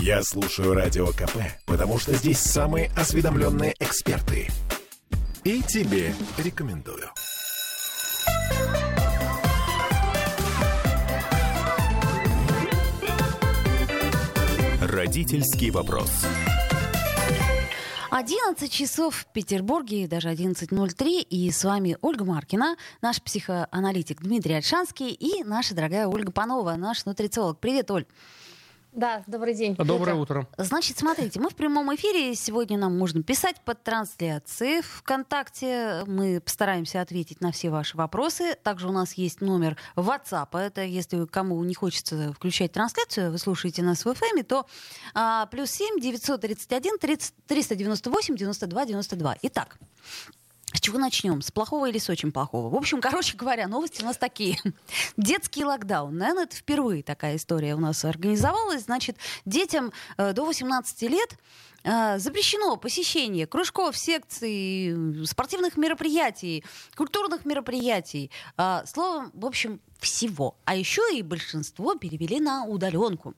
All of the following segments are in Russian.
Я слушаю Радио КП, потому что здесь самые осведомленные эксперты. И тебе рекомендую. Родительский вопрос. 11 часов в Петербурге, даже 11.03, и с вами Ольга Маркина, наш психоаналитик Дмитрий Альшанский и наша дорогая Ольга Панова, наш нутрициолог. Привет, Оль. Да, добрый день. Доброе утро. Значит, смотрите, мы в прямом эфире. Сегодня нам можно писать под трансляции ВКонтакте. Мы постараемся ответить на все ваши вопросы. Также у нас есть номер WhatsApp. Это если кому не хочется включать трансляцию, вы слушаете нас в FM, то а, плюс 7 931 30, 398 92 92. Итак, с чего начнем? С плохого или с очень плохого? В общем, короче говоря, новости у нас такие. Детский локдаун. Наверное, это впервые такая история у нас организовалась. Значит, детям э, до 18 лет э, запрещено посещение кружков, секций, спортивных мероприятий, культурных мероприятий. Э, словом, в общем, всего. А еще и большинство перевели на удаленку.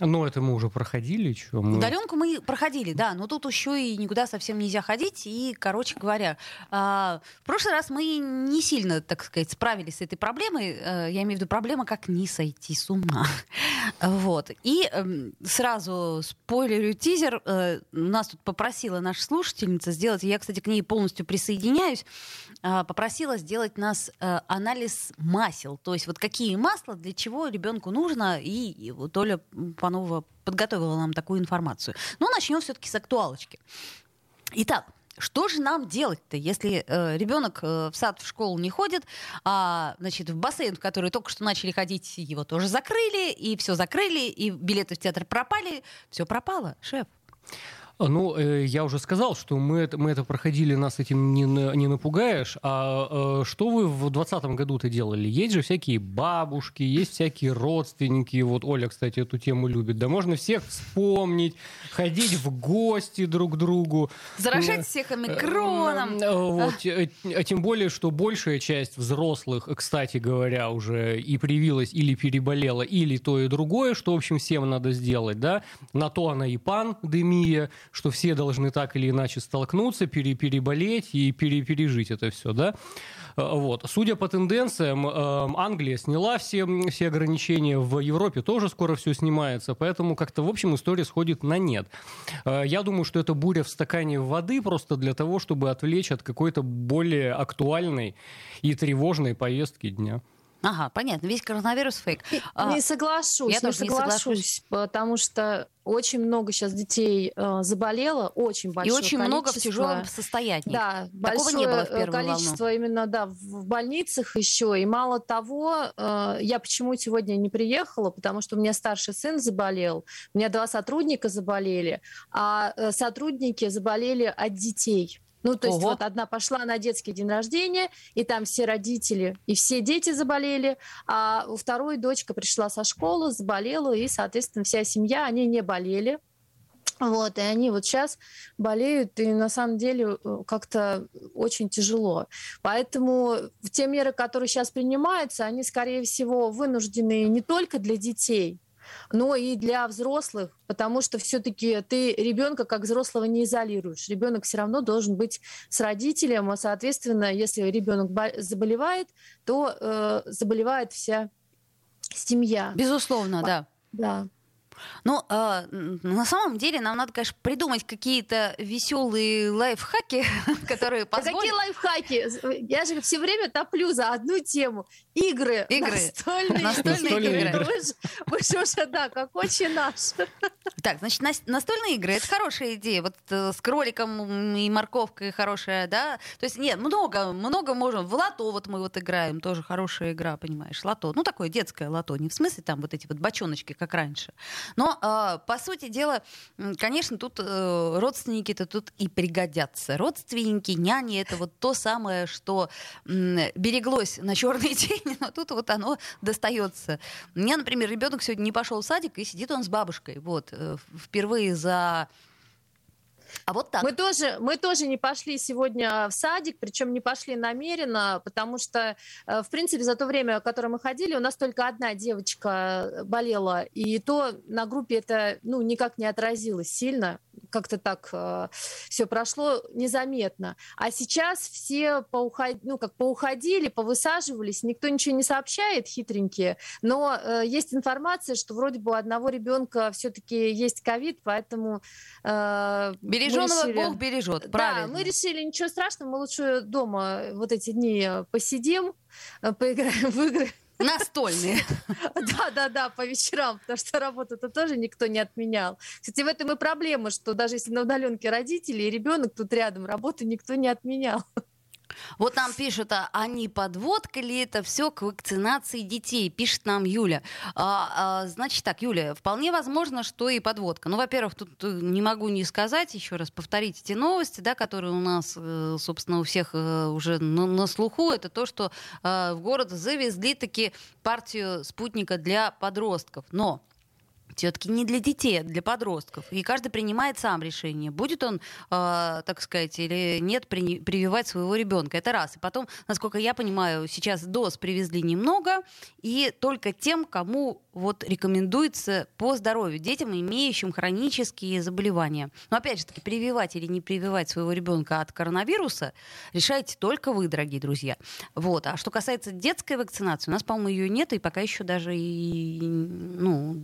Но это мы уже проходили. Чё? Мы... Удаленку мы проходили, да, но тут еще и никуда совсем нельзя ходить. И, короче говоря, а, в прошлый раз мы не сильно, так сказать, справились с этой проблемой. Э, я имею в виду проблема, как не сойти с ума. Вот. И эм, сразу спойлерю тизер. Э, нас тут попросила наша слушательница сделать, я, кстати, к ней полностью присоединяюсь, попросила сделать нас э, анализ масел. То есть вот какие масла, для чего ребенку нужно. И вот Оля Панова подготовила нам такую информацию. Но начнем все-таки с актуалочки. Итак, что же нам делать-то, если э, ребенок э, в сад, в школу не ходит, а значит, в бассейн, в который только что начали ходить, его тоже закрыли, и все закрыли, и билеты в театр пропали, все пропало, шеф. Ну, э, я уже сказал, что мы это, мы это проходили, нас этим не, не напугаешь. А э, что вы в 2020 году-то делали? Есть же всякие бабушки, есть всякие родственники. Вот Оля, кстати, эту тему любит. Да можно всех вспомнить, ходить в гости друг к другу. Заражать всех омикроном. Вот. А тем более, что большая часть взрослых, кстати говоря, уже и привилась или переболела, или то и другое, что, в общем, всем надо сделать, да? На то она и пандемия, что все должны так или иначе столкнуться, пере, переболеть и пере, пережить это все, да. Э, вот. Судя по тенденциям, э, Англия сняла все, все ограничения, в Европе тоже скоро все снимается, поэтому как-то, в общем, история сходит на нет. Э, я думаю, что это буря в стакане воды просто для того, чтобы отвлечь от какой-то более актуальной и тревожной повестки дня. Ага, понятно. Весь коронавирус фейк. А, не соглашусь, я не тоже соглашусь, не соглашусь, потому что очень много сейчас детей э, заболело, очень большое И очень количество. много в тяжелом состоянии. Да, Такого не было в первую количество волну. именно да, в больницах еще. И мало того, э, я почему сегодня не приехала, потому что у меня старший сын заболел, у меня два сотрудника заболели, а э, сотрудники заболели от детей. Ну, то есть Ого. вот одна пошла на детский день рождения, и там все родители и все дети заболели, а у второй дочка пришла со школы, заболела, и, соответственно, вся семья, они не болели. Вот, и они вот сейчас болеют, и на самом деле э, как-то очень тяжело. Поэтому те меры, которые сейчас принимаются, они, скорее всего, вынуждены не только для детей, но и для взрослых, потому что все-таки ты ребенка как взрослого не изолируешь. Ребенок все равно должен быть с родителем, а соответственно, если ребенок заболевает, то э, заболевает вся семья. Безусловно, да. Да. Ну, э, на самом деле нам надо, конечно, придумать какие-то веселые лайфхаки, которые позволят... какие лайфхаки? Я же все время топлю за одну тему. Игры. Игры. Настольные, настольные игры. Вы же, вы же уже, да, как очень наш. Так, значит, настольные игры — это хорошая идея. Вот э, с кроликом и морковкой хорошая, да? То есть, нет, много, много можем. В лото вот мы вот играем, тоже хорошая игра, понимаешь, лото. Ну, такое детское лото, не в смысле там вот эти вот бочоночки, как раньше. Но, э, по сути дела, конечно, тут э, родственники-то тут и пригодятся. Родственники, няни — это вот то самое, что береглось на черный день, но тут вот оно достается. У меня, например, ребенок сегодня не пошел в садик, и сидит он с бабушкой. Вот, э, впервые за А вот так. Мы тоже, мы тоже не пошли сегодня в садик, причем не пошли намеренно, потому что, э, в принципе, за то время, которое мы ходили, у нас только одна девочка болела, и то на группе это ну, никак не отразилось сильно как-то так э, все прошло незаметно. А сейчас все поуход... ну, как поуходили, повысаживались, никто ничего не сообщает, хитренькие, но э, есть информация, что вроде бы у одного ребенка все-таки есть ковид, поэтому... Э, Береженого решили... Бог бережет, правильно. Да, мы решили, ничего страшного, мы лучше дома вот эти дни посидим, э, поиграем в игры, Настольные. Да, да, да, по вечерам, потому что работу-то тоже никто не отменял. Кстати, в этом и проблема, что даже если на удаленке родители и ребенок тут рядом, работу никто не отменял. Вот нам пишут, а, а не подводка ли это все к вакцинации детей? Пишет нам Юля. А, а, значит так, Юля, вполне возможно, что и подводка. Ну, во-первых, тут э, не могу не сказать, еще раз повторить эти новости, да, которые у нас, э, собственно, у всех э, уже на, на слуху. Это то, что в город завезли таки партию спутника для подростков. Но все-таки не для детей, а для подростков. И каждый принимает сам решение, будет он, э, так сказать, или нет при, прививать своего ребенка. Это раз. И потом, насколько я понимаю, сейчас доз привезли немного, и только тем, кому вот рекомендуется по здоровью, детям, имеющим хронические заболевания. Но опять же таки, прививать или не прививать своего ребенка от коронавируса решаете только вы, дорогие друзья. Вот. А что касается детской вакцинации, у нас, по-моему, ее нет, и пока еще даже и, ну,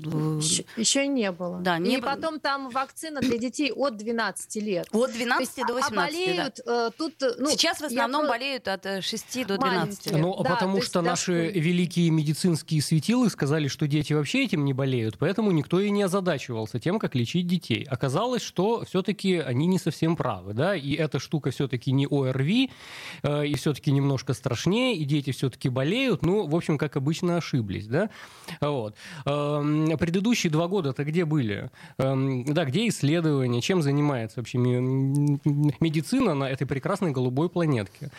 еще, не было. Да, не и было. потом там вакцина для детей от 12 лет. От 12 есть, до 18, а болеют, да. Э, тут, э, ну, Сейчас в основном я... болеют от 6 э, до 12 лет. Ну, да, потому что наши да, великие медицинские светилы сказали, что дети вообще этим не болеют, поэтому никто и не озадачивался тем, как лечить детей. Оказалось, что все-таки они не совсем правы, да, и эта штука все-таки не ОРВИ, э, и все-таки немножко страшнее, и дети все-таки болеют, ну, в общем, как обычно, ошиблись, да. Вот. Э, предыдущие два года-то где были? Эм, да, где исследования? Чем занимается вообще медицина на этой прекрасной голубой планетке?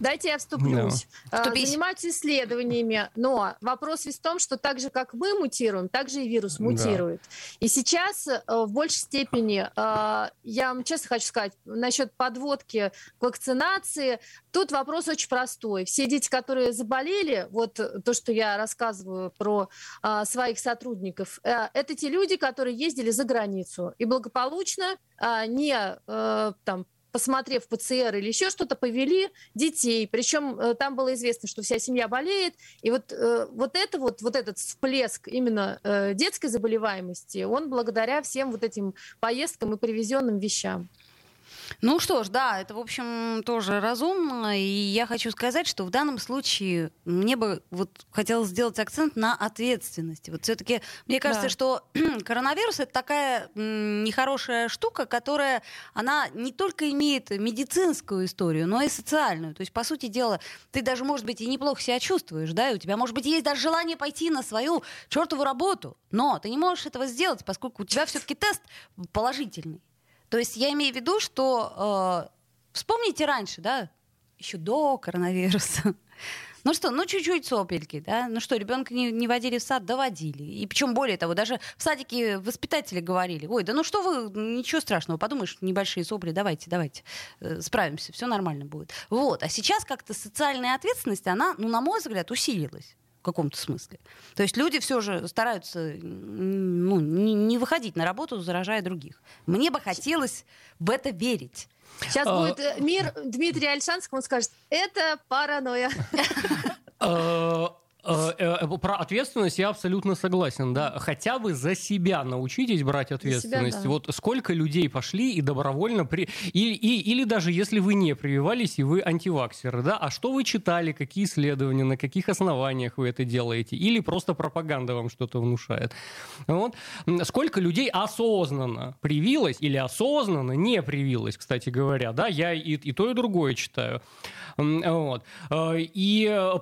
Дайте я вступлюсь. Да. Занимаются исследованиями, но вопрос весь в том, что так же, как мы мутируем, так же и вирус мутирует. Да. И сейчас э, в большей степени, э, я вам честно хочу сказать, насчет подводки к вакцинации, тут вопрос очень простой. Все дети, которые заболели, вот то, что я рассказываю про э, своих сотрудников, это те люди, которые ездили за границу и благополучно не там посмотрев ПЦР или еще что-то, повели детей. Причем э, там было известно, что вся семья болеет. И вот, э, вот, это вот, вот этот всплеск именно э, детской заболеваемости, он благодаря всем вот этим поездкам и привезенным вещам. Ну что ж, да, это, в общем, тоже разумно. И я хочу сказать, что в данном случае мне бы вот хотелось сделать акцент на ответственности. Вот все-таки мне кажется, да. что коронавирус это такая нехорошая штука, которая, она не только имеет медицинскую историю, но и социальную. То есть, по сути дела, ты даже, может быть, и неплохо себя чувствуешь, да, и у тебя, может быть, есть даже желание пойти на свою чертову работу, но ты не можешь этого сделать, поскольку у тебя все-таки тест положительный. То есть я имею в виду, что э, вспомните раньше, да, еще до коронавируса. Ну что, ну чуть-чуть сопельки, да? Ну что, ребенка не, не водили в сад, доводили. И причем более того, даже в садике воспитатели говорили, ой, да ну что вы, ничего страшного, подумаешь, небольшие сопли, давайте, давайте, э, справимся, все нормально будет. Вот, а сейчас как-то социальная ответственность, она, ну на мой взгляд, усилилась в каком-то смысле. То есть люди все же стараются выходить на работу, заражая других. Мне бы хотелось в это верить. Сейчас а... будет э, мир Дмитрия Альшанского, он скажет, это паранойя. Э, э, про ответственность я абсолютно согласен, да. Хотя бы за себя научитесь брать ответственность. Себя, да. Вот сколько людей пошли и добровольно при... И, и, или даже если вы не прививались и вы антиваксеры, да, а что вы читали, какие исследования, на каких основаниях вы это делаете? Или просто пропаганда вам что-то внушает? Вот. Сколько людей осознанно привилось или осознанно не привилось, кстати говоря, да, я и, и то, и другое читаю. Вот. Э, и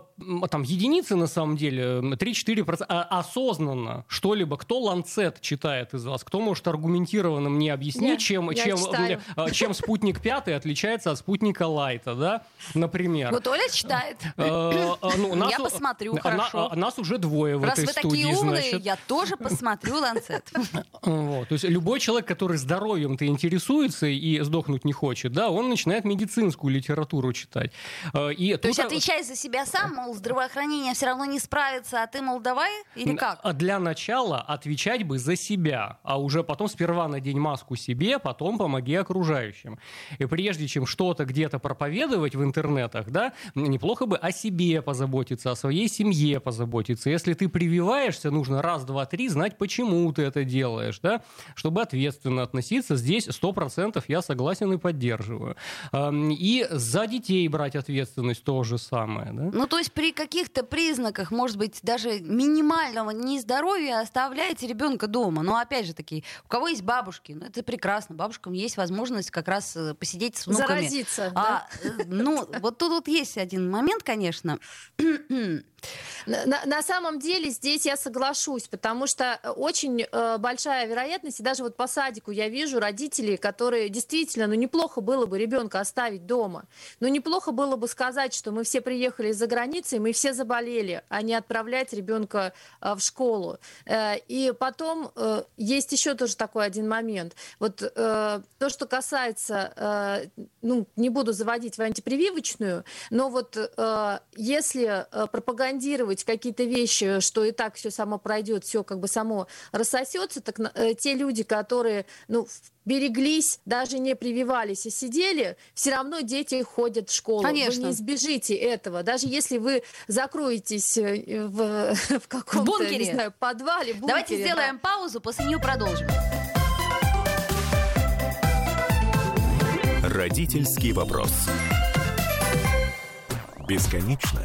там единицы на самом деле, 3-4% а, осознанно что-либо, кто Ланцет читает из вас, кто может аргументированно мне объяснить, чем, чем, а, чем спутник 5 отличается от спутника Лайта, да, например. Вот Оля читает. Э, ну, нас, я посмотрю, хорошо. Нас уже двое в Раз этой студии, Раз вы такие умные, я тоже посмотрю Ланцет. Вот, то есть любой человек, который здоровьем-то интересуется и сдохнуть не хочет, да, он начинает медицинскую литературу читать. Э, и то есть отвечай за себя сам, мол, здравоохранение все равно не справится, а ты, мол, давай или как? А для начала отвечать бы за себя, а уже потом сперва надень маску себе, потом помоги окружающим. И прежде чем что-то где-то проповедовать в интернетах, да, неплохо бы о себе позаботиться, о своей семье позаботиться. Если ты прививаешься, нужно раз, два, три знать, почему ты это делаешь, да, чтобы ответственно относиться. Здесь сто процентов я согласен и поддерживаю. И за детей брать ответственность то же самое, да? Ну, то есть при каких-то признаках, может быть, даже минимального нездоровья оставляете ребенка дома. Но опять же таки, у кого есть бабушки, ну это прекрасно, бабушкам есть возможность как раз э, посидеть с внуками. Заразиться, а, да? Э, ну, вот тут вот есть один момент, конечно. На, на самом деле здесь я соглашусь, потому что очень э, большая вероятность, и даже вот по садику я вижу родителей, которые действительно, ну неплохо было бы ребенка оставить дома, но неплохо было бы сказать, что мы все приехали из-за границы, мы все заболели, а не отправлять ребенка э, в школу. Э, и потом э, есть еще тоже такой один момент. Вот э, то, что касается, э, ну не буду заводить в антипрививочную, но вот э, если э, пропагандировать какие-то вещи, что и так все само пройдет, все как бы само рассосется, так э, те люди, которые ну, береглись, даже не прививались и сидели, все равно дети ходят в школу. Конечно. Вы не избежите этого. Даже если вы закроетесь э, в, в каком-то, не знаю, подвале, бункере. Давайте сделаем да. паузу, после нее продолжим. Родительский вопрос. Бесконечно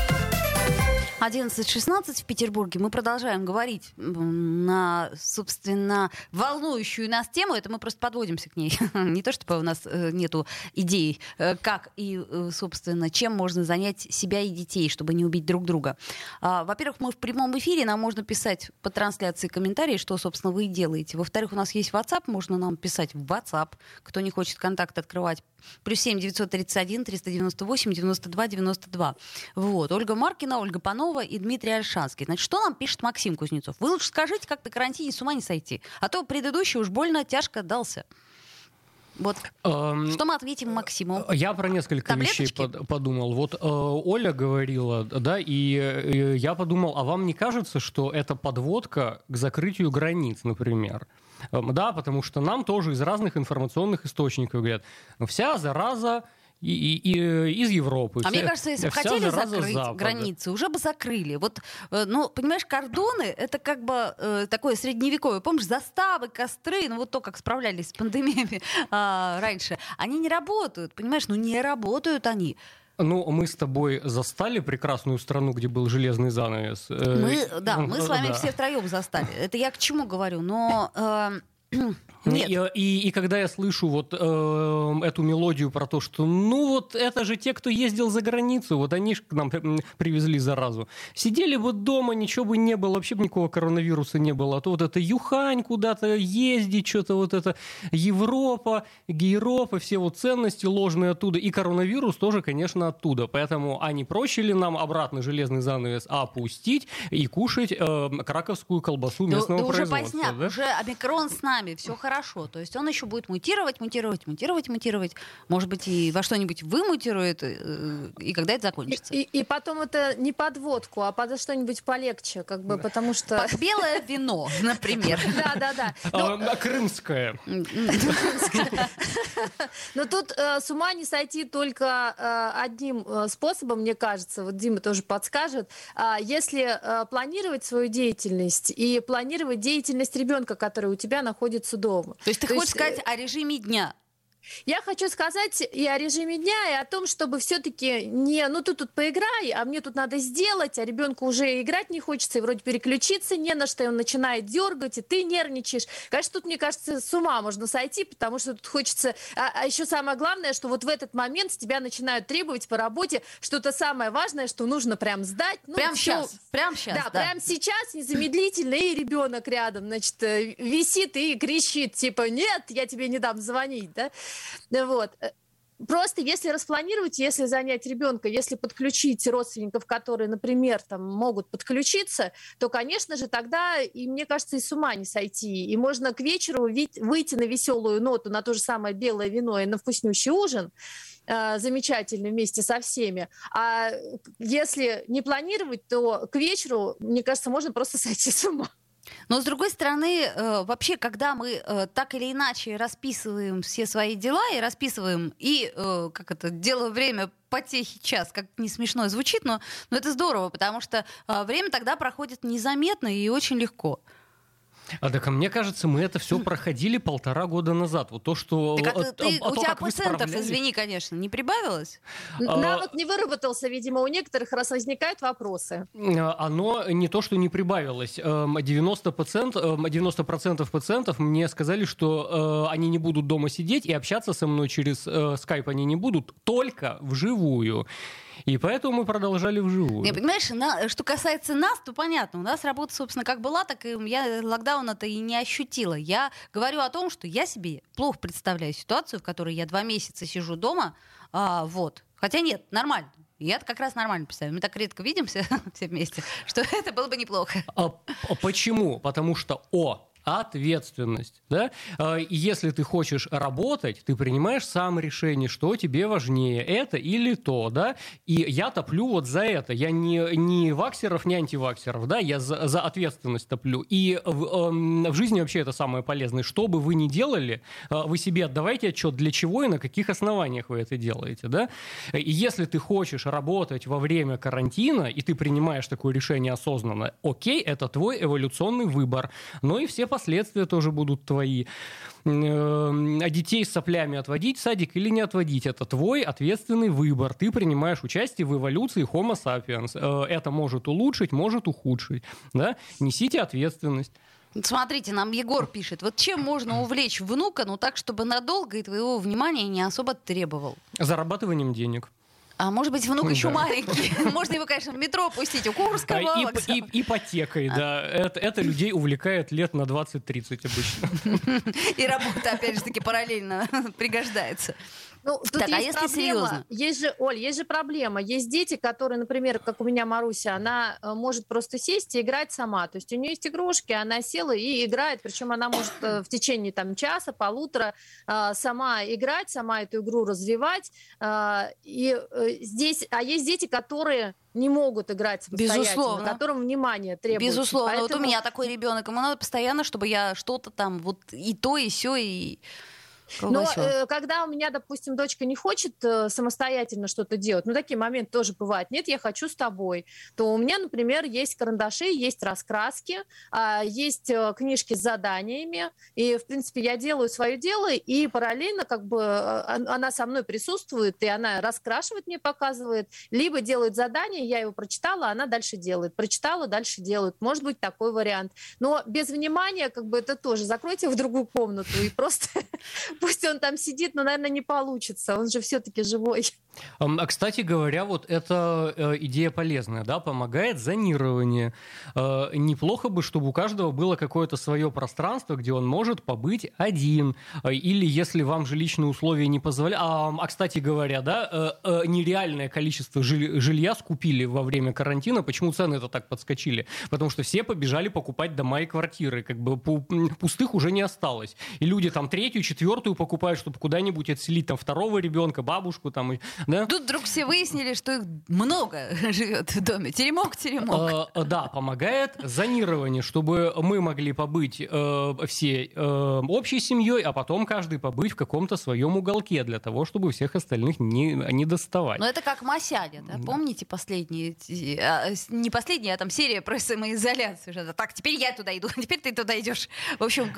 11.16 в Петербурге. Мы продолжаем говорить на, собственно, волнующую нас тему. Это мы просто подводимся к ней. Не то, чтобы у нас э, нету идей, э, как и, э, собственно, чем можно занять себя и детей, чтобы не убить друг друга. А, во-первых, мы в прямом эфире, нам можно писать по трансляции комментарии, что, собственно, вы и делаете. Во-вторых, у нас есть WhatsApp, можно нам писать в WhatsApp. Кто не хочет контакт открывать, Плюс 7 931 398 92 92. Вот. Ольга Маркина, Ольга Панова и Дмитрий Альшанский. Значит, что нам пишет Максим Кузнецов? Вы лучше скажите, как на карантине с ума не сойти. А то предыдущий уж больно тяжко дался. Вот. Эм, что мы ответим Максиму? Я про несколько Таблеточки? вещей под, подумал. Вот э, Оля говорила, да, и э, я подумал, а вам не кажется, что это подводка к закрытию границ, например? Эм, да, потому что нам тоже из разных информационных источников говорят, вся зараза и, и, и из Европы. А вся, мне кажется, если бы хотели закрыть Запада. границы, уже бы закрыли. Вот, э, ну, понимаешь, кордоны — это как бы э, такое средневековое. Помнишь, заставы, костры, ну вот то, как справлялись с пандемиями э, раньше, они не работают, понимаешь? Ну не работают они. Ну, мы с тобой застали прекрасную страну, где был железный занавес. Э, мы, да, мы с вами да. все втроем застали. Это я к чему говорю? Но э, нет. И, и, и когда я слышу вот э, эту мелодию про то, что ну вот это же те, кто ездил за границу, вот они же к нам привезли заразу. Сидели бы дома, ничего бы не было, вообще бы никакого коронавируса не было. А то вот это Юхань куда-то ездить, что-то вот это Европа, Гейропа, все вот ценности ложные оттуда. И коронавирус тоже, конечно, оттуда. Поэтому, а не проще ли нам обратно железный занавес опустить и кушать э, краковскую колбасу местного да, да производства? Уже поздняк, да? уже омикрон с нами, все хорошо. То есть он еще будет мутировать, мутировать, мутировать, мутировать. Может быть, и во что-нибудь вымутирует, э, и когда это закончится. И, и потом это не под водку, а под что-нибудь полегче, как бы, потому что... Под белое вино, например. Да, да, да. А, крымское. Но тут э, с ума не сойти только э, одним способом, мне кажется, вот Дима тоже подскажет, а, если планировать свою деятельность и планировать деятельность ребенка, который у тебя находится дома, по То есть ты То хочешь есть... сказать о режиме дня? Я хочу сказать и о режиме дня, и о том, чтобы все-таки не, ну ты тут поиграй, а мне тут надо сделать, а ребенку уже играть не хочется, и вроде переключиться не на что, и он начинает дергать, и ты нервничаешь. Конечно, тут, мне кажется, с ума можно сойти, потому что тут хочется... А, а еще самое главное, что вот в этот момент с тебя начинают требовать по работе что-то самое важное, что нужно прям сдать. Ну, прям все... сейчас, прям сейчас. Да, да, прям сейчас, незамедлительно, и ребенок рядом, значит, э, висит и кричит, типа, нет, я тебе не дам звонить, да? Вот. Просто если распланировать, если занять ребенка, если подключить родственников, которые, например, там, могут подключиться, то, конечно же, тогда, и мне кажется, и с ума не сойти. И можно к вечеру выйти на веселую ноту, на то же самое белое вино и на вкуснющий ужин, э, замечательный вместе со всеми. А если не планировать, то к вечеру, мне кажется, можно просто сойти с ума. Но с другой стороны, э, вообще, когда мы э, так или иначе расписываем все свои дела и расписываем и э, как это делаем время потехи час, как не смешно звучит, но, но это здорово, потому что время тогда проходит незаметно и очень легко. А так, а мне кажется, мы это все проходили полтора года назад. Вот то, что... Так, а ты, а, а у то, тебя процентов, извини, конечно, не прибавилось? А, Навык не выработался, видимо, у некоторых, раз возникают вопросы. А, оно не то, что не прибавилось. 90%, эм, 90 эм, пациентов мне сказали, что э, они не будут дома сидеть и общаться со мной через э, скайп они не будут, только вживую. И поэтому мы продолжали вживую. Не, понимаешь, на, что касается нас, то понятно. У нас работа, собственно, как была, так и я локдауна-то и не ощутила. Я говорю о том, что я себе плохо представляю ситуацию, в которой я два месяца сижу дома, а, вот. Хотя нет, нормально. Я как раз нормально представляю. Мы так редко видимся все вместе, что это было бы неплохо. А, а почему? Потому что, о, ответственность. Да? А, если ты хочешь работать, ты принимаешь сам решение, что тебе важнее, это или то. Да? И я топлю вот за это. Я не, не ваксеров, не антиваксеров, да? я за, за ответственность топлю. И в, э, в жизни вообще это самое полезное. Что бы вы ни делали, а, вы себе отдавайте отчет, для чего и на каких основаниях вы это делаете. Да? И если ты хочешь работать во время карантина, и ты принимаешь такое решение осознанно, окей, это твой эволюционный выбор. Но и все последствия тоже будут твои. А детей с соплями отводить в садик или не отводить, это твой ответственный выбор. Ты принимаешь участие в эволюции Homo sapiens. Э, это может улучшить, может ухудшить. Да? Несите ответственность. Смотрите, нам Егор пишет, вот чем можно увлечь внука, ну так, чтобы надолго и твоего внимания не особо требовал? Зарабатыванием денег. А может быть, внук еще маленький. Можно его, конечно, в метро пустить у Курского. И, и, ипотекой, а. да. Это, это людей увлекает лет на 20-30 обычно. И работа, опять же таки, параллельно пригождается. Ну, тут так, а есть а если проблема. серьезно? Есть же, Оль, есть же проблема. Есть дети, которые, например, как у меня Маруся, она э, может просто сесть и играть сама. То есть у нее есть игрушки, она села и играет, причем она может э, в течение там часа, полутора э, сама играть, сама эту игру развивать. И здесь, а есть дети, которые не могут играть самостоятельно, Безусловно. которым внимание требуется. Безусловно. Поэтому... Вот у меня такой ребенок, ему надо постоянно, чтобы я что-то там вот и то, и все, и но э, когда у меня, допустим, дочка не хочет э, самостоятельно что-то делать, ну такие моменты тоже бывают, нет, я хочу с тобой, то у меня, например, есть карандаши, есть раскраски, э, есть э, книжки с заданиями, и, в принципе, я делаю свое дело, и параллельно как бы э, она со мной присутствует, и она раскрашивает мне, показывает, либо делает задание, я его прочитала, она дальше делает, прочитала, дальше делает, может быть такой вариант. Но без внимания, как бы это тоже, закройте в другую комнату и просто Пусть он там сидит, но, наверное, не получится. Он же все-таки живой. А, кстати говоря, вот эта э, идея полезная, да, помогает зонирование. Э, неплохо бы, чтобы у каждого было какое-то свое пространство, где он может побыть один. Э, или если вам жилищные условия не позволяют... А, а, кстати говоря, да, нереальное количество жилья скупили во время карантина. Почему цены это так подскочили? Потому что все побежали покупать дома и квартиры. Как бы пустых уже не осталось. И люди там третью, четвертую покупают, чтобы куда-нибудь отселить там второго ребенка, бабушку там да? Тут вдруг все выяснили, что их много живет в доме. Теремок, теремок. А, да, помогает зонирование, чтобы мы могли побыть э, всей э, общей семьей, а потом каждый побыть в каком-то своем уголке для того, чтобы всех остальных не, не доставать. Но это как Масяня, да? Помните последние, а, не последняя, а там серия про самоизоляцию. Так, теперь я туда иду, теперь ты туда идешь. В общем,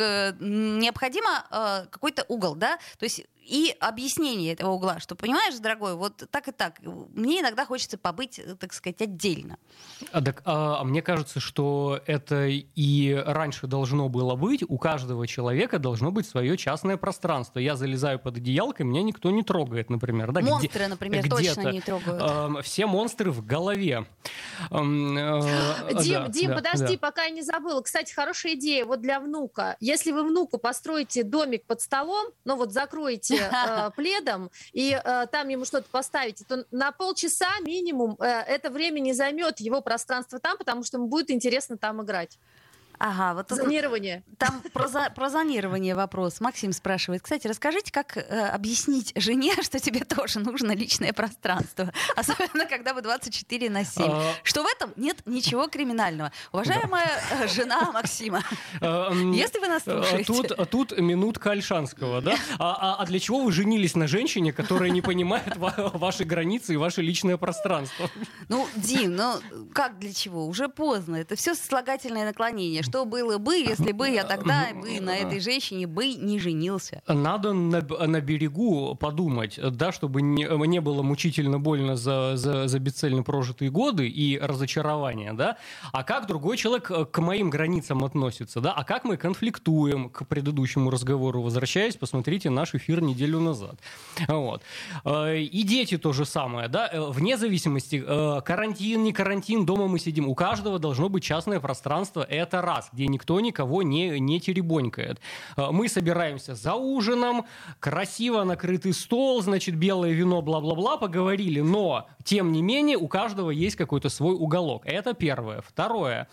необходимо э, какой-то угол, да? То есть и объяснение этого угла, что, понимаешь, дорогой, вот так и так. Мне иногда хочется побыть, так сказать, отдельно. А, так, а, а мне кажется, что это и раньше должно было быть. У каждого человека должно быть свое частное пространство. Я залезаю под одеялко, меня никто не трогает, например. Да, монстры, где, например, точно не трогают. Э, все монстры в голове. Э, Дим, да, Дим, да, подожди, да. пока я не забыла. Кстати, хорошая идея вот для внука. Если вы внуку построите домик под столом, ну вот закроете э, пледом и э, там ему что-то поставите, то на полчаса минимум э, это время не займет его пространство там, потому что ему будет интересно там играть. Ага, вот зонирование. Там про, за, про зонирование вопрос. Максим спрашивает. Кстати, расскажите, как э, объяснить жене, что тебе тоже нужно личное пространство, особенно когда вы 24 на 7. А... Что в этом нет ничего криминального. Уважаемая да. Э, жена Максима, а, если вы нас э, слушаете. Тут, тут минутка Альшанского, да? А, а, а для чего вы женились на женщине, которая не понимает ваши границы и ваше личное пространство? Ну, Дим, ну как для чего? Уже поздно. Это все сослагательное наклонение что было бы, если бы я тогда бы на этой женщине бы не женился. Надо на, на берегу подумать, да, чтобы не, не было мучительно больно за, за, за бесцельно прожитые годы и разочарования, да, а как другой человек к моим границам относится, да, а как мы конфликтуем к предыдущему разговору, возвращаясь, посмотрите наш эфир неделю назад. Вот. Э, и дети то же самое, да, э, вне зависимости, э, карантин, не карантин, дома мы сидим, у каждого должно быть частное пространство, это раз класс, где никто никого не, не теребонькает. Э, мы собираемся за ужином, красиво накрытый стол, значит, белое вино, бла-бла-бла, поговорили, но, тем не менее, у каждого есть какой-то свой уголок. Это первое. Второе.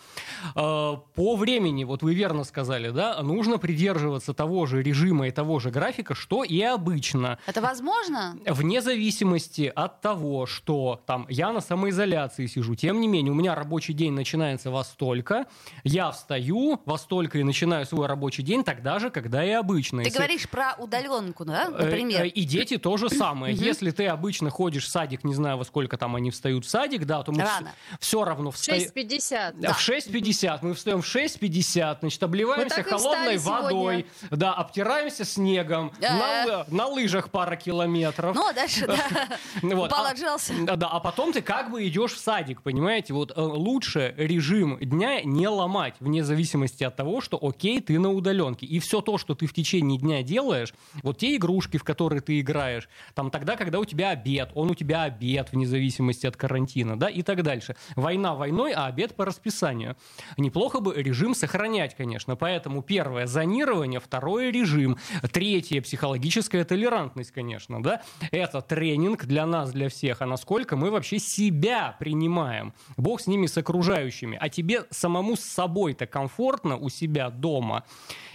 Э, по времени, вот вы верно сказали, да, нужно придерживаться того же режима и того же графика, что и обычно. Это возможно? Вне зависимости от того, что там я на самоизоляции сижу, тем не менее, у меня рабочий день начинается во столько, я встаю встаю во столько и начинаю свой рабочий день тогда же, когда и обычно. Ты Если... говоришь про удаленку, да, э, например? Э, и дети то же самое. Если ты обычно ходишь в садик, не знаю, во сколько там они встают в садик, да, то мы Рано. все равно встаем... 6.50. Да. В 6.50. Мы встаем в 6.50, значит, обливаемся холодной водой, сегодня. да, обтираемся снегом, на, на лыжах пара километров. Ну, а дальше, да, вот. упал, а, Да, а потом ты как бы идешь в садик, понимаете? Вот э, лучше режим дня не ломать, вне зависимости от того, что окей, ты на удаленке. И все то, что ты в течение дня делаешь, вот те игрушки, в которые ты играешь, там тогда, когда у тебя обед, он у тебя обед, вне зависимости от карантина, да, и так дальше. Война войной, а обед по расписанию. Неплохо бы режим сохранять, конечно. Поэтому первое — зонирование, второе — режим, третье — психологическая толерантность, конечно, да. Это тренинг для нас, для всех, а насколько мы вообще себя принимаем. Бог с ними, с окружающими. А тебе самому с собой-то комфортно у себя дома.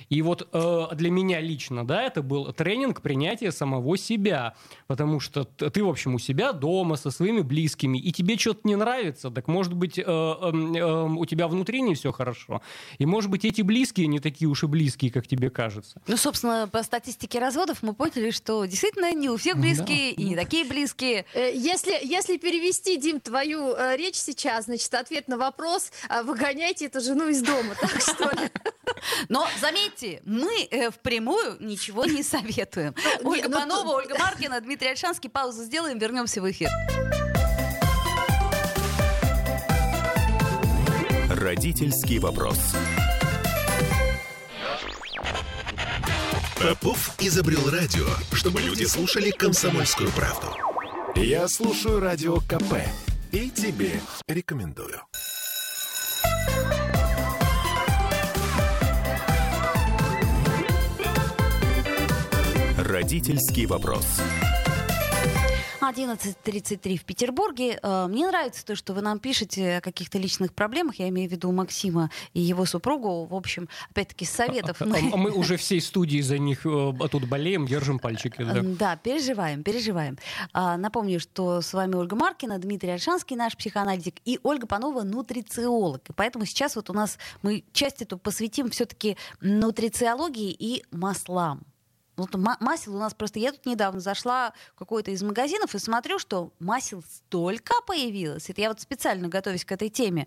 И вот э, для меня лично, да, это был тренинг принятия самого себя, потому что ты, в общем, у себя дома со своими близкими, и тебе что-то не нравится, так может быть э, э, э, у тебя внутри не все хорошо, и может быть эти близкие не такие уж и близкие, как тебе кажется. Ну, собственно, по статистике разводов мы поняли, что действительно не у всех близкие да. и не такие близкие. Э, если, если перевести, Дим, твою э, речь сейчас, значит, ответ на вопрос, э, выгоняйте эту жену из дома, так что ли? Но заметьте, мы э, впрямую ничего не советуем. Ну, Ольга ну, Панова, Ольга Маркина, Дмитрий Альшанский. Паузу сделаем, вернемся в эфир. Родительский вопрос. Попов изобрел радио, чтобы люди слушали комсомольскую правду. Я слушаю радио КП и тебе рекомендую. Родительский вопрос. 11.33 в Петербурге. Э, мне нравится то, что вы нам пишете о каких-то личных проблемах. Я имею в виду Максима и его супругу. В общем, опять-таки, советов. Мы... А мы уже всей студии за них э, тут болеем, держим пальчики. Да, да переживаем, переживаем. А, напомню, что с вами Ольга Маркина, Дмитрий Альшанский, наш психоаналитик, и Ольга Панова, нутрициолог. И поэтому сейчас вот у нас мы часть эту посвятим все-таки нутрициологии и маслам. Вот масел у нас просто... Я тут недавно зашла в какой-то из магазинов и смотрю, что масел столько появилось. Это я вот специально готовясь к этой теме.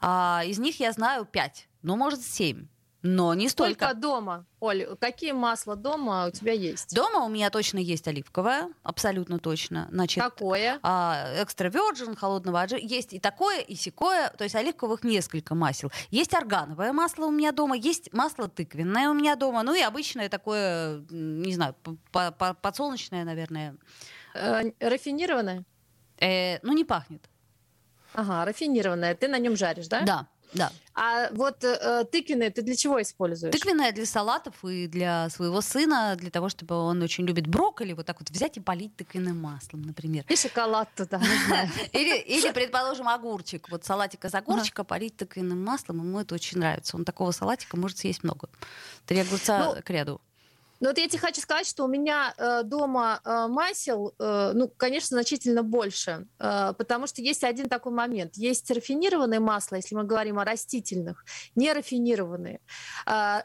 А, из них я знаю пять, ну, может, семь. Но не столько. Только дома. Оль, какие масла дома у тебя есть? Дома у меня точно есть оливковое, абсолютно точно. Значит, Какое? Экстра virgin, холодного аджи. Есть и такое, и сякое. То есть оливковых несколько масел. Есть органовое масло у меня дома, есть масло тыквенное у меня дома. Ну и обычное такое, не знаю, подсолнечное, наверное. Э, рафинированное? Э, ну, не пахнет. Ага, рафинированное. Ты на нем жаришь, да? Да. Да. А вот э, тыквенные ты для чего используешь? Тыквенные для салатов и для своего сына, для того, чтобы он очень любит брокколи, вот так вот взять и полить тыквенным маслом, например. И шоколад туда. Или, или, предположим, огурчик. Вот салатик из огурчика полить тыквенным маслом, ему это очень нравится. Он такого салатика может съесть много. Три огурца ну, к ряду. Ну вот я тебе хочу сказать, что у меня э, дома э, масел, э, ну, конечно, значительно больше, э, потому что есть один такой момент. Есть рафинированные масла, если мы говорим о растительных, не рафинированные. Э,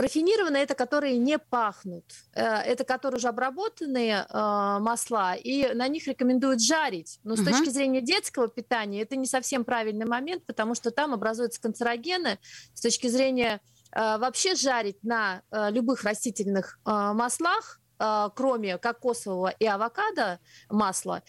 Рафинированные это которые не пахнут, э, это которые уже обработанные э, масла, и на них рекомендуют жарить. Но с угу. точки зрения детского питания это не совсем правильный момент, потому что там образуются канцерогены. С точки зрения вообще жарить на э, любых растительных э, маслах кроме кокосового и авокадо масла,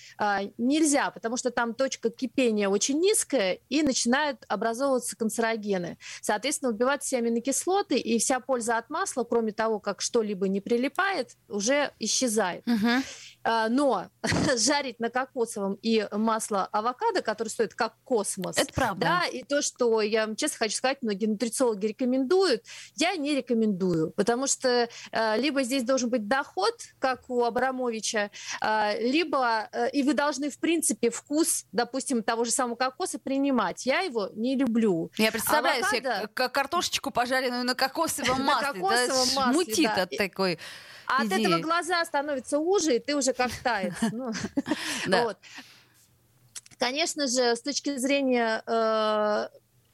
нельзя, потому что там точка кипения очень низкая и начинают образовываться канцерогены. Соответственно, убивать все аминокислоты, и вся польза от масла, кроме того, как что-либо не прилипает, уже исчезает. Угу. А, но жарить на кокосовом и масло авокадо, которое стоит как космос. Это правда. Да, и то, что я честно хочу сказать, многие нутрициологи рекомендуют, я не рекомендую, потому что либо здесь должен быть доход, как у Абрамовича, э, либо э, и вы должны, в принципе, вкус, допустим, того же самого кокоса принимать. Я его не люблю. Я представляю авокадо... себе картошечку пожаренную на кокосовом масле. На кокосовом масле, Мутит от такой а от этого глаза становятся уже, и ты уже как таец. Ну, Конечно же, с точки зрения э,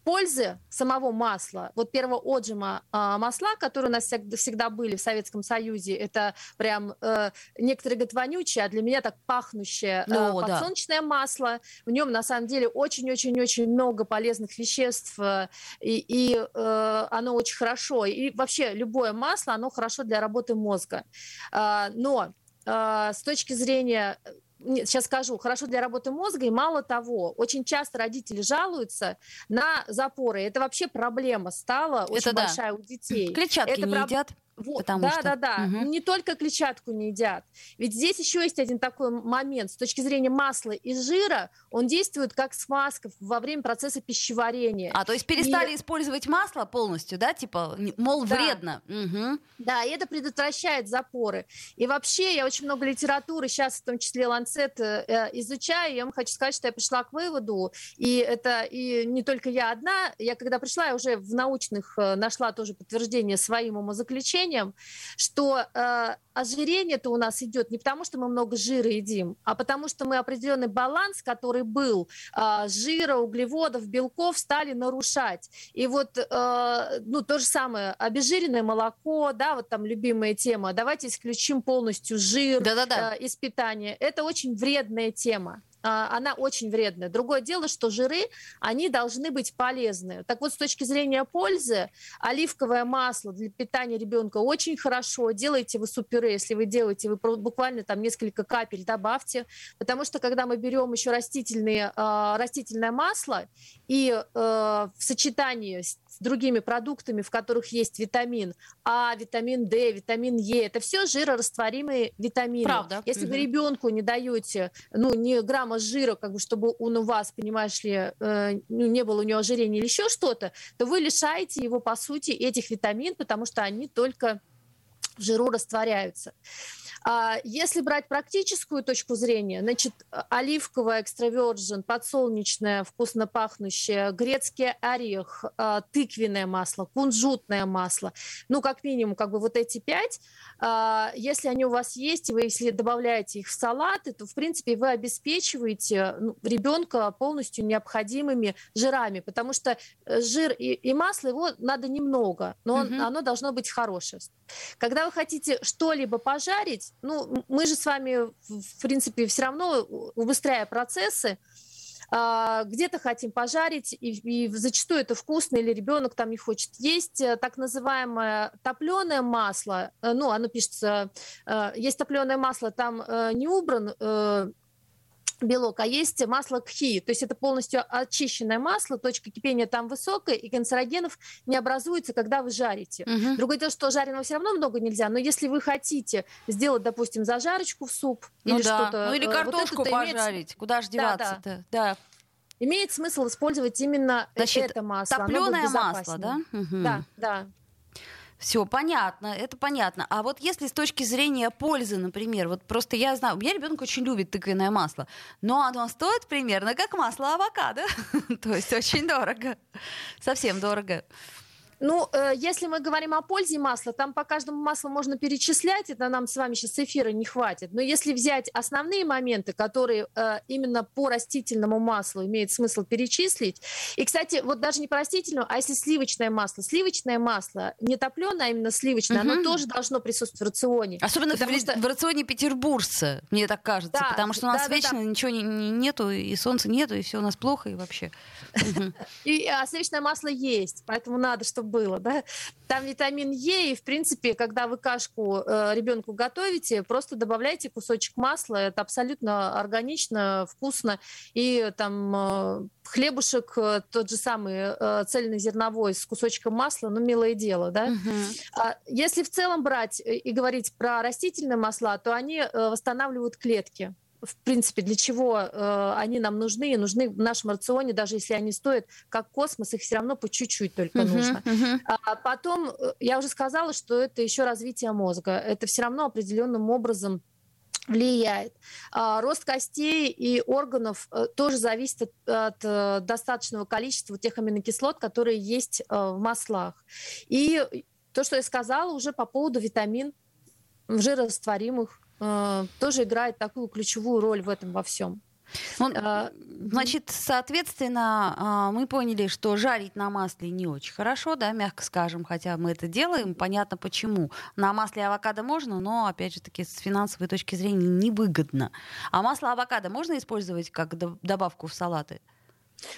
пользы самого масла, вот первого отжима э, масла, которые у нас всегда, были в Советском Союзе, это прям э, некоторые говорят вонючее, а для меня так пахнущее э, ну, подсолнечное да. масло. В нем на самом деле очень-очень-очень много полезных веществ, э, и, и э, оно очень хорошо. И вообще любое масло, оно хорошо для работы мозга. Э, но э, с точки зрения сейчас скажу, хорошо для работы мозга, и мало того, очень часто родители жалуются на запоры. Это вообще проблема стала очень Это большая да. у детей. Клетчатки Это не проб... едят? Вот, Потому да, что... да, да. Угу. Не только клетчатку не едят. Ведь здесь еще есть один такой момент. С точки зрения масла и жира, он действует как смазка во время процесса пищеварения. А, то есть перестали и... использовать масло полностью, да? Типа, мол, да. вредно. Угу. Да, и это предотвращает запоры. И вообще, я очень много литературы сейчас, в том числе Ланцет, э, э, изучаю. Я вам хочу сказать, что я пришла к выводу, и это и не только я одна. Я когда пришла, я уже в научных э, нашла тоже подтверждение своим умозаключениям, ощущением, что э, ожирение-то у нас идет не потому, что мы много жира едим, а потому что мы определенный баланс, который был э, жира, углеводов, белков, стали нарушать. И вот э, ну, то же самое, обезжиренное молоко, да, вот там любимая тема, давайте исключим полностью жир Э, из питания. Это очень вредная тема. А, она очень вредная. Другое дело, что жиры, они должны быть полезны. Так вот, с точки зрения пользы, оливковое масло для питания ребенка очень хорошо. Делайте вы суперы, если вы делаете, вы буквально там несколько капель добавьте, потому что когда мы берем еще растительные, а, растительное масло и э, в сочетании с другими продуктами, в которых есть витамин А, витамин D, витамин Е. Это все жирорастворимые витамины. Правда. Если угу. вы ребенку не даете, ну, ни грамма жира, как бы, чтобы он у вас, понимаешь ли, э, ну, не было у него ожирения или еще что-то, то вы лишаете его, по сути, этих витамин, потому что они только в жиру растворяются. А если брать практическую точку зрения, значит, оливковое экстравержен, подсолнечное, вкусно пахнущее, грецкий орех, а, тыквенное масло, кунжутное масло, ну, как минимум, как бы вот эти пять, а, если они у вас есть, вы если добавляете их в салаты, то, в принципе, вы обеспечиваете ну, ребенка полностью необходимыми жирами, потому что э, жир и, и масло, его надо немного, но он, угу. оно должно быть хорошее. Когда вы хотите что-либо пожарить, ну, мы же с вами, в принципе, все равно, убыстряя процессы, А, где-то хотим пожарить, и, и зачастую это вкусно, или ребенок там не хочет есть. Э, так называемое топленое масло, э, ну, оно пишется, э, есть топленое масло, там не убран белок, а есть масло кхи, то есть это полностью очищенное масло, точка кипения там высокая, и канцерогенов не образуется, когда вы жарите. Угу. Другое дело, что жареного все равно много нельзя, но если вы хотите сделать, допустим, зажарочку в суп ну или да. что-то... Ну или картошку вот пожарить, имеет... куда же деваться-то? Да, да. да. Имеет смысл использовать именно Значит, это масло. Топленое масло, да? Угу. Да, да. Все понятно, это понятно. А вот если с точки зрения пользы, например, вот просто я знаю, у меня ребенок очень любит тыквенное масло, но оно стоит примерно как масло авокадо, то есть очень дорого, совсем дорого. Ну, э, если мы говорим о пользе масла, там по каждому маслу можно перечислять, это нам с вами сейчас эфира не хватит. Но если взять основные моменты, которые э, именно по растительному маслу имеет смысл перечислить, и, кстати, вот даже не по растительному, а если сливочное масло, сливочное масло не топленое, а именно сливочное, угу. оно тоже должно присутствовать в рационе. Особенно в, что... в рационе петербуржца, мне так кажется, да, потому что у нас да, вечно да, да. ничего не, не, нету, и солнца нету, и все у нас плохо, и вообще. И а сливочное масло есть, поэтому надо, чтобы было, да. Там витамин Е, и, в принципе, когда вы кашку э, ребенку готовите, просто добавляйте кусочек масла, это абсолютно органично, вкусно, и там э, хлебушек э, тот же самый э, цельнозерновой с кусочком масла, ну, милое дело, да. Угу. А если в целом брать и говорить про растительные масла, то они э, восстанавливают клетки в принципе, для чего э, они нам нужны и нужны в нашем рационе, даже если они стоят как космос, их все равно по чуть-чуть только uh-huh, нужно. Uh-huh. А потом, э, я уже сказала, что это еще развитие мозга. Это все равно определенным образом влияет. А, рост костей и органов а, тоже зависит от, от а, достаточного количества тех аминокислот, которые есть в маслах. И то, что я сказала уже по поводу витамин в жирорастворимых Э, тоже играет такую ключевую роль в этом во всем. Он, а, значит, соответственно, а, мы поняли, что жарить на масле не очень хорошо, да, мягко скажем, хотя мы это делаем, понятно почему. На масле авокадо можно, но, опять же таки, с финансовой точки зрения невыгодно. А масло авокадо можно использовать как добавку в салаты?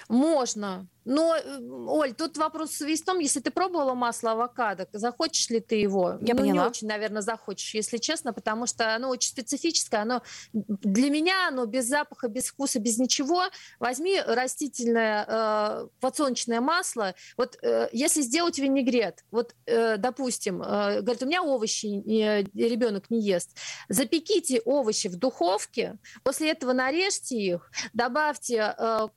Можно. Но, э, Оль, тут вопрос в том, если ты пробовала масло авокадо, захочешь ли ты его? Я ну, поняла. не очень, наверное, захочешь, если честно, потому что оно очень специфическое. Оно для меня оно без запаха, без вкуса, без ничего. Возьми растительное э, подсолнечное масло. Вот э, если сделать винегрет, вот, э, допустим, э, говорит, у меня овощи э, ребенок не ест. Запеките овощи в духовке, после этого нарежьте их, добавьте э,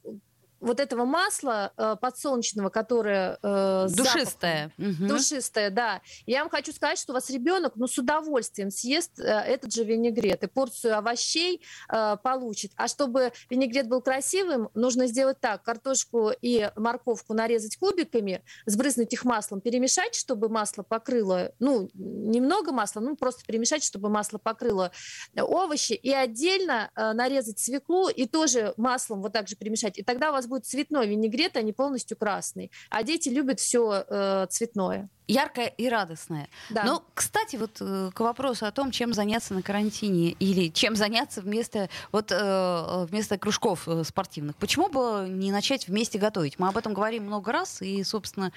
вот этого масла э, подсолнечного, которое э, душистое, угу. душистое, да. Я вам хочу сказать, что у вас ребенок, ну, с удовольствием съест э, этот же винегрет и порцию овощей э, получит. А чтобы винегрет был красивым, нужно сделать так: картошку и морковку нарезать кубиками, сбрызнуть их маслом, перемешать, чтобы масло покрыло, ну, немного масла, ну, просто перемешать, чтобы масло покрыло овощи, и отдельно э, нарезать свеклу и тоже маслом вот так же перемешать. И тогда у вас будет цветной винегрет, а не полностью красный. А дети любят все э, цветное. Яркое и радостное. Да. Ну, кстати, вот э, к вопросу о том, чем заняться на карантине или чем заняться вместо, вот, э, вместо кружков э, спортивных. Почему бы не начать вместе готовить? Мы об этом говорим много раз, и, собственно,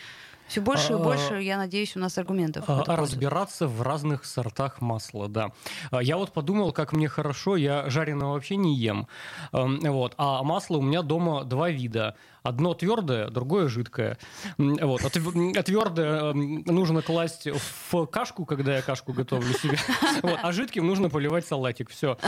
все больше и а, больше, я надеюсь, у нас аргументов. А, разбираться в разных сортах масла, да. А, я вот подумал, как мне хорошо, я жареного вообще не ем. Вот. А масло у меня дома два вида. Одно твердое, другое жидкое. Вот. А твердое нужно класть в кашку, когда я кашку готовлю себе. Вот. А жидким нужно поливать салатик. Все.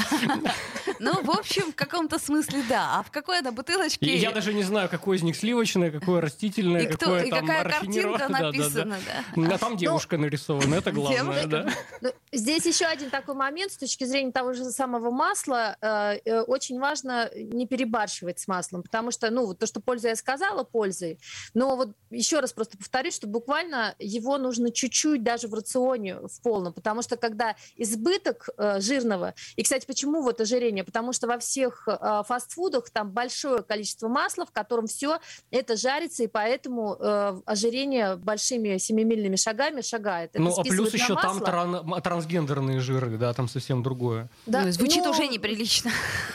Ну, в общем, в каком-то смысле да. А в какой она бутылочке? Я даже не знаю, какое из них сливочное, какое растительное, и какое и там какая картинка написана. Да, да. А там девушка нарисована, это главное. Да. Ну, здесь еще один такой момент с точки зрения того же самого масла. Э, э, очень важно не перебарщивать с маслом, потому что, ну, вот то, что пользу я сказала, пользой, но вот еще раз просто повторюсь, что буквально его нужно чуть-чуть даже в рационе в полном, потому что когда избыток э, жирного, и, кстати, почему вот ожирение? Потому что во всех э, фастфудах там большое количество масла, в котором все это жарится, и поэтому э, ожирение большими семимильными шагами шагает. Это ну, а плюс еще там тран- трансгендерные жиры, да, там совсем другое. Да, ну, звучит ну, уже неприлично.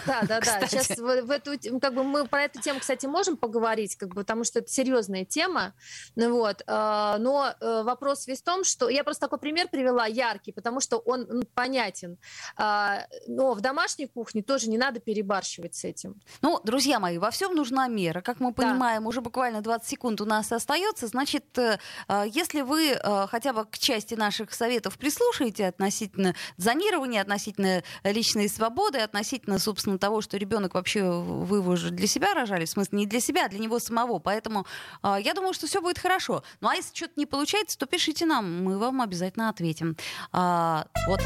Да, да, да. Сейчас в, в эту, как бы мы про эту тему, кстати, можем поговорить, как бы, потому что это серьезная тема. Ну вот. Э, но э, вопрос весь в том, что я просто такой пример привела яркий, потому что он понятен. А, но в домашней кухне тоже не надо перебарщивать с этим. Ну, друзья мои, во всем нужна мера. Как мы понимаем, да. уже буквально 20 секунд у нас остается. Значит, э, если вы хотя бы к части наших советов прислушаете относительно зонирования, относительно личной свободы, относительно, собственно, того, что ребенок вообще вы его же для себя рожали, в смысле не для себя, а для него самого. Поэтому я думаю, что все будет хорошо. Ну а если что-то не получается, то пишите нам, мы вам обязательно ответим. А, вот.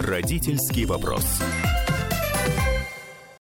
Родительский вопрос.